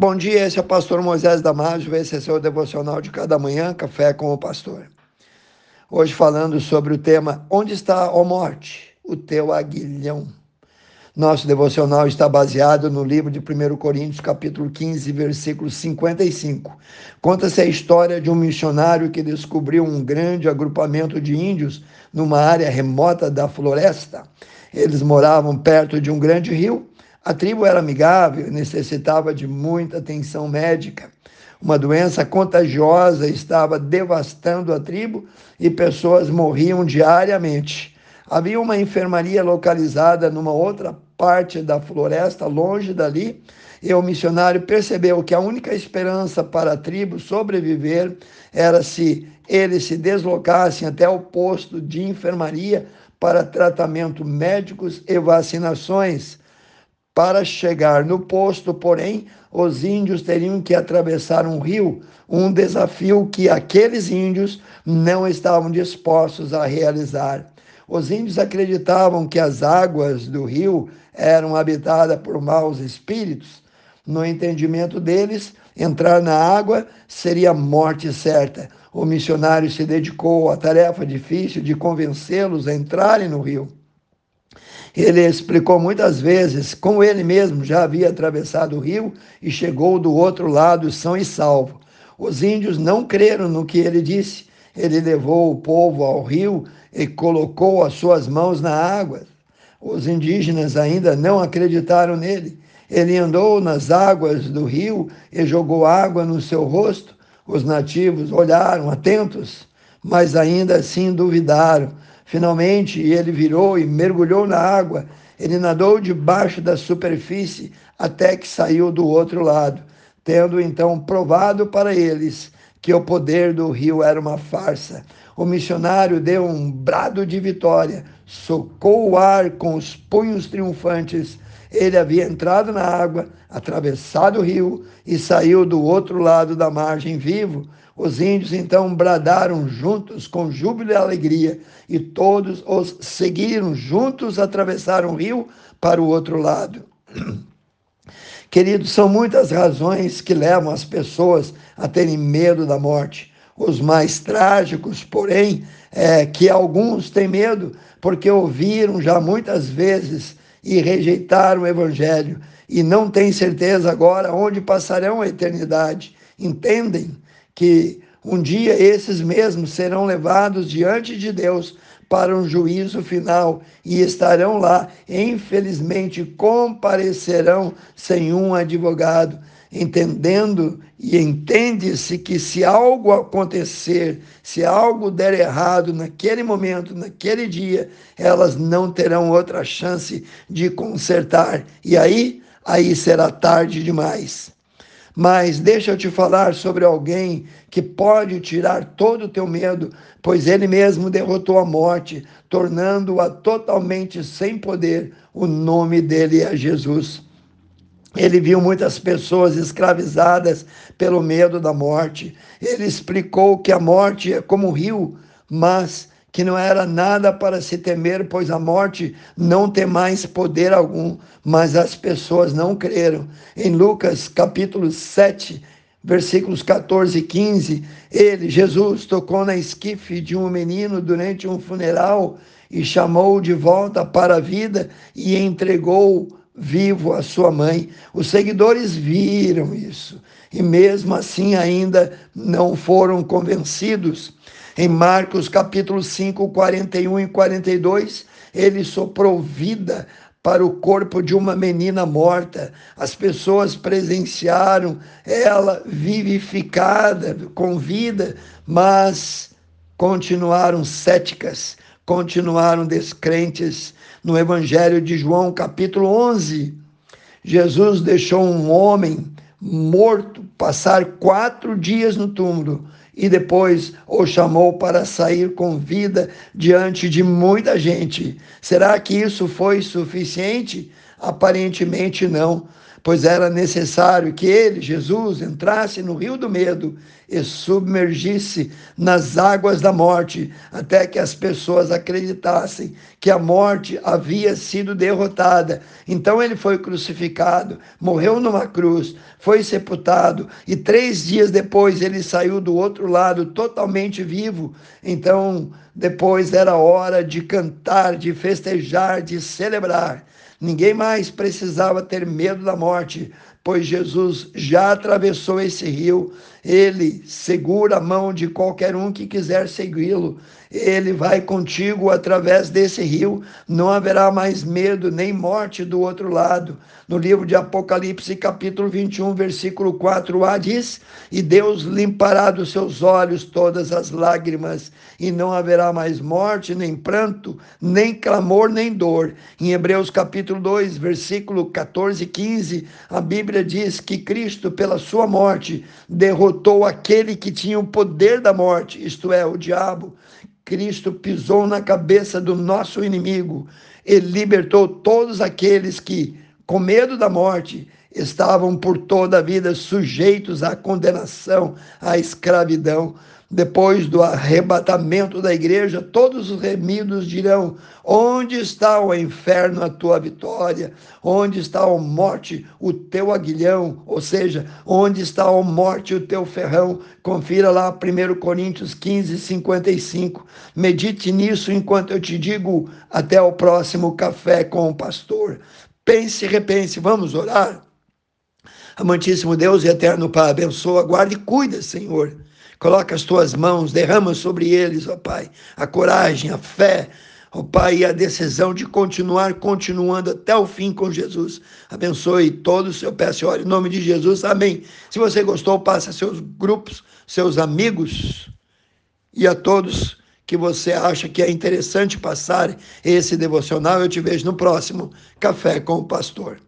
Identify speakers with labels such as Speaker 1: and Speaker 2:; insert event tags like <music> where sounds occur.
Speaker 1: Bom dia, esse é o pastor Moisés Damásio, esse é seu devocional de cada manhã, Café com o Pastor. Hoje falando sobre o tema Onde está, ó morte, o teu aguilhão? Nosso devocional está baseado no livro de 1 Coríntios, capítulo 15, versículo 55. Conta-se a história de um missionário que descobriu um grande agrupamento de índios numa área remota da floresta. Eles moravam perto de um grande rio a tribo era amigável e necessitava de muita atenção médica. Uma doença contagiosa estava devastando a tribo e pessoas morriam diariamente. Havia uma enfermaria localizada numa outra parte da floresta, longe dali, e o missionário percebeu que a única esperança para a tribo sobreviver era se eles se deslocassem até o posto de enfermaria para tratamento médicos e vacinações. Para chegar no posto, porém, os índios teriam que atravessar um rio, um desafio que aqueles índios não estavam dispostos a realizar. Os índios acreditavam que as águas do rio eram habitadas por maus espíritos. No entendimento deles, entrar na água seria morte certa. O missionário se dedicou à tarefa difícil de convencê-los a entrarem no rio. Ele explicou muitas vezes como ele mesmo já havia atravessado o rio e chegou do outro lado são e salvo. Os índios não creram no que ele disse. Ele levou o povo ao rio e colocou as suas mãos na água. Os indígenas ainda não acreditaram nele. Ele andou nas águas do rio e jogou água no seu rosto. Os nativos olharam atentos, mas ainda assim duvidaram. Finalmente ele virou e mergulhou na água. Ele nadou debaixo da superfície até que saiu do outro lado, tendo então provado para eles que o poder do rio era uma farsa. O missionário deu um brado de vitória, socou o ar com os punhos triunfantes. Ele havia entrado na água, atravessado o rio e saiu do outro lado da margem vivo. Os índios então bradaram juntos com júbilo e alegria, e todos os seguiram juntos, atravessaram o rio para o outro lado. <clears throat> Queridos, são muitas razões que levam as pessoas a terem medo da morte. Os mais trágicos, porém, é que alguns têm medo porque ouviram já muitas vezes e rejeitaram o evangelho e não têm certeza agora onde passarão a eternidade. Entendem que um dia esses mesmos serão levados diante de Deus para um juízo final e estarão lá, infelizmente, comparecerão sem um advogado, entendendo e entende-se que se algo acontecer, se algo der errado naquele momento, naquele dia, elas não terão outra chance de consertar. E aí, aí será tarde demais. Mas deixa eu te falar sobre alguém que pode tirar todo o teu medo, pois ele mesmo derrotou a morte, tornando-a totalmente sem poder. O nome dele é Jesus. Ele viu muitas pessoas escravizadas pelo medo da morte. Ele explicou que a morte é como um rio, mas que não era nada para se temer, pois a morte não tem mais poder algum, mas as pessoas não creram. Em Lucas capítulo 7, versículos 14 e 15, ele, Jesus, tocou na esquife de um menino durante um funeral e chamou de volta para a vida e entregou vivo a sua mãe. Os seguidores viram isso e mesmo assim ainda não foram convencidos. Em Marcos capítulo 5, 41 e 42, ele soprou vida para o corpo de uma menina morta. As pessoas presenciaram ela vivificada, com vida, mas continuaram céticas, continuaram descrentes. No Evangelho de João, capítulo 11, Jesus deixou um homem morto passar quatro dias no túmulo e depois o chamou para sair com vida diante de muita gente. Será que isso foi suficiente? Aparentemente não, pois era necessário que ele, Jesus, entrasse no rio do medo e submergisse nas águas da morte, até que as pessoas acreditassem que a morte havia sido derrotada. Então ele foi crucificado, morreu numa cruz, foi sepultado e três dias depois ele saiu do outro lado totalmente vivo. Então depois era hora de cantar, de festejar, de celebrar. Ninguém mais precisava ter medo da morte, pois Jesus já atravessou esse rio. Ele segura a mão de qualquer um que quiser segui-lo. Ele vai contigo através desse rio. Não haverá mais medo nem morte do outro lado. No livro de Apocalipse, capítulo 21, versículo 4a diz: E Deus limpará dos seus olhos todas as lágrimas, e não haverá mais morte, nem pranto, nem clamor, nem dor. Em Hebreus, capítulo 2, versículo 14 e 15, a Bíblia diz que Cristo, pela sua morte, derrotou aquele que tinha o poder da morte, isto é, o diabo. Cristo pisou na cabeça do nosso inimigo e libertou todos aqueles que, com medo da morte, estavam por toda a vida sujeitos à condenação, à escravidão. Depois do arrebatamento da igreja, todos os remidos dirão: Onde está o inferno, a tua vitória? Onde está a morte, o teu aguilhão? Ou seja, onde está a morte, o teu ferrão? Confira lá 1 Coríntios 15, 55. Medite nisso enquanto eu te digo até o próximo café com o pastor. Pense e repense. Vamos orar? Amantíssimo Deus e eterno Pai, abençoa, guarde e cuida, Senhor Coloca as tuas mãos, derrama sobre eles, ó Pai, a coragem, a fé, ó Pai, e a decisão de continuar continuando até o fim com Jesus. Abençoe todos, eu peço e oro em nome de Jesus. Amém. Se você gostou, passe a seus grupos, seus amigos e a todos que você acha que é interessante passar esse devocional. Eu te vejo no próximo Café com o Pastor.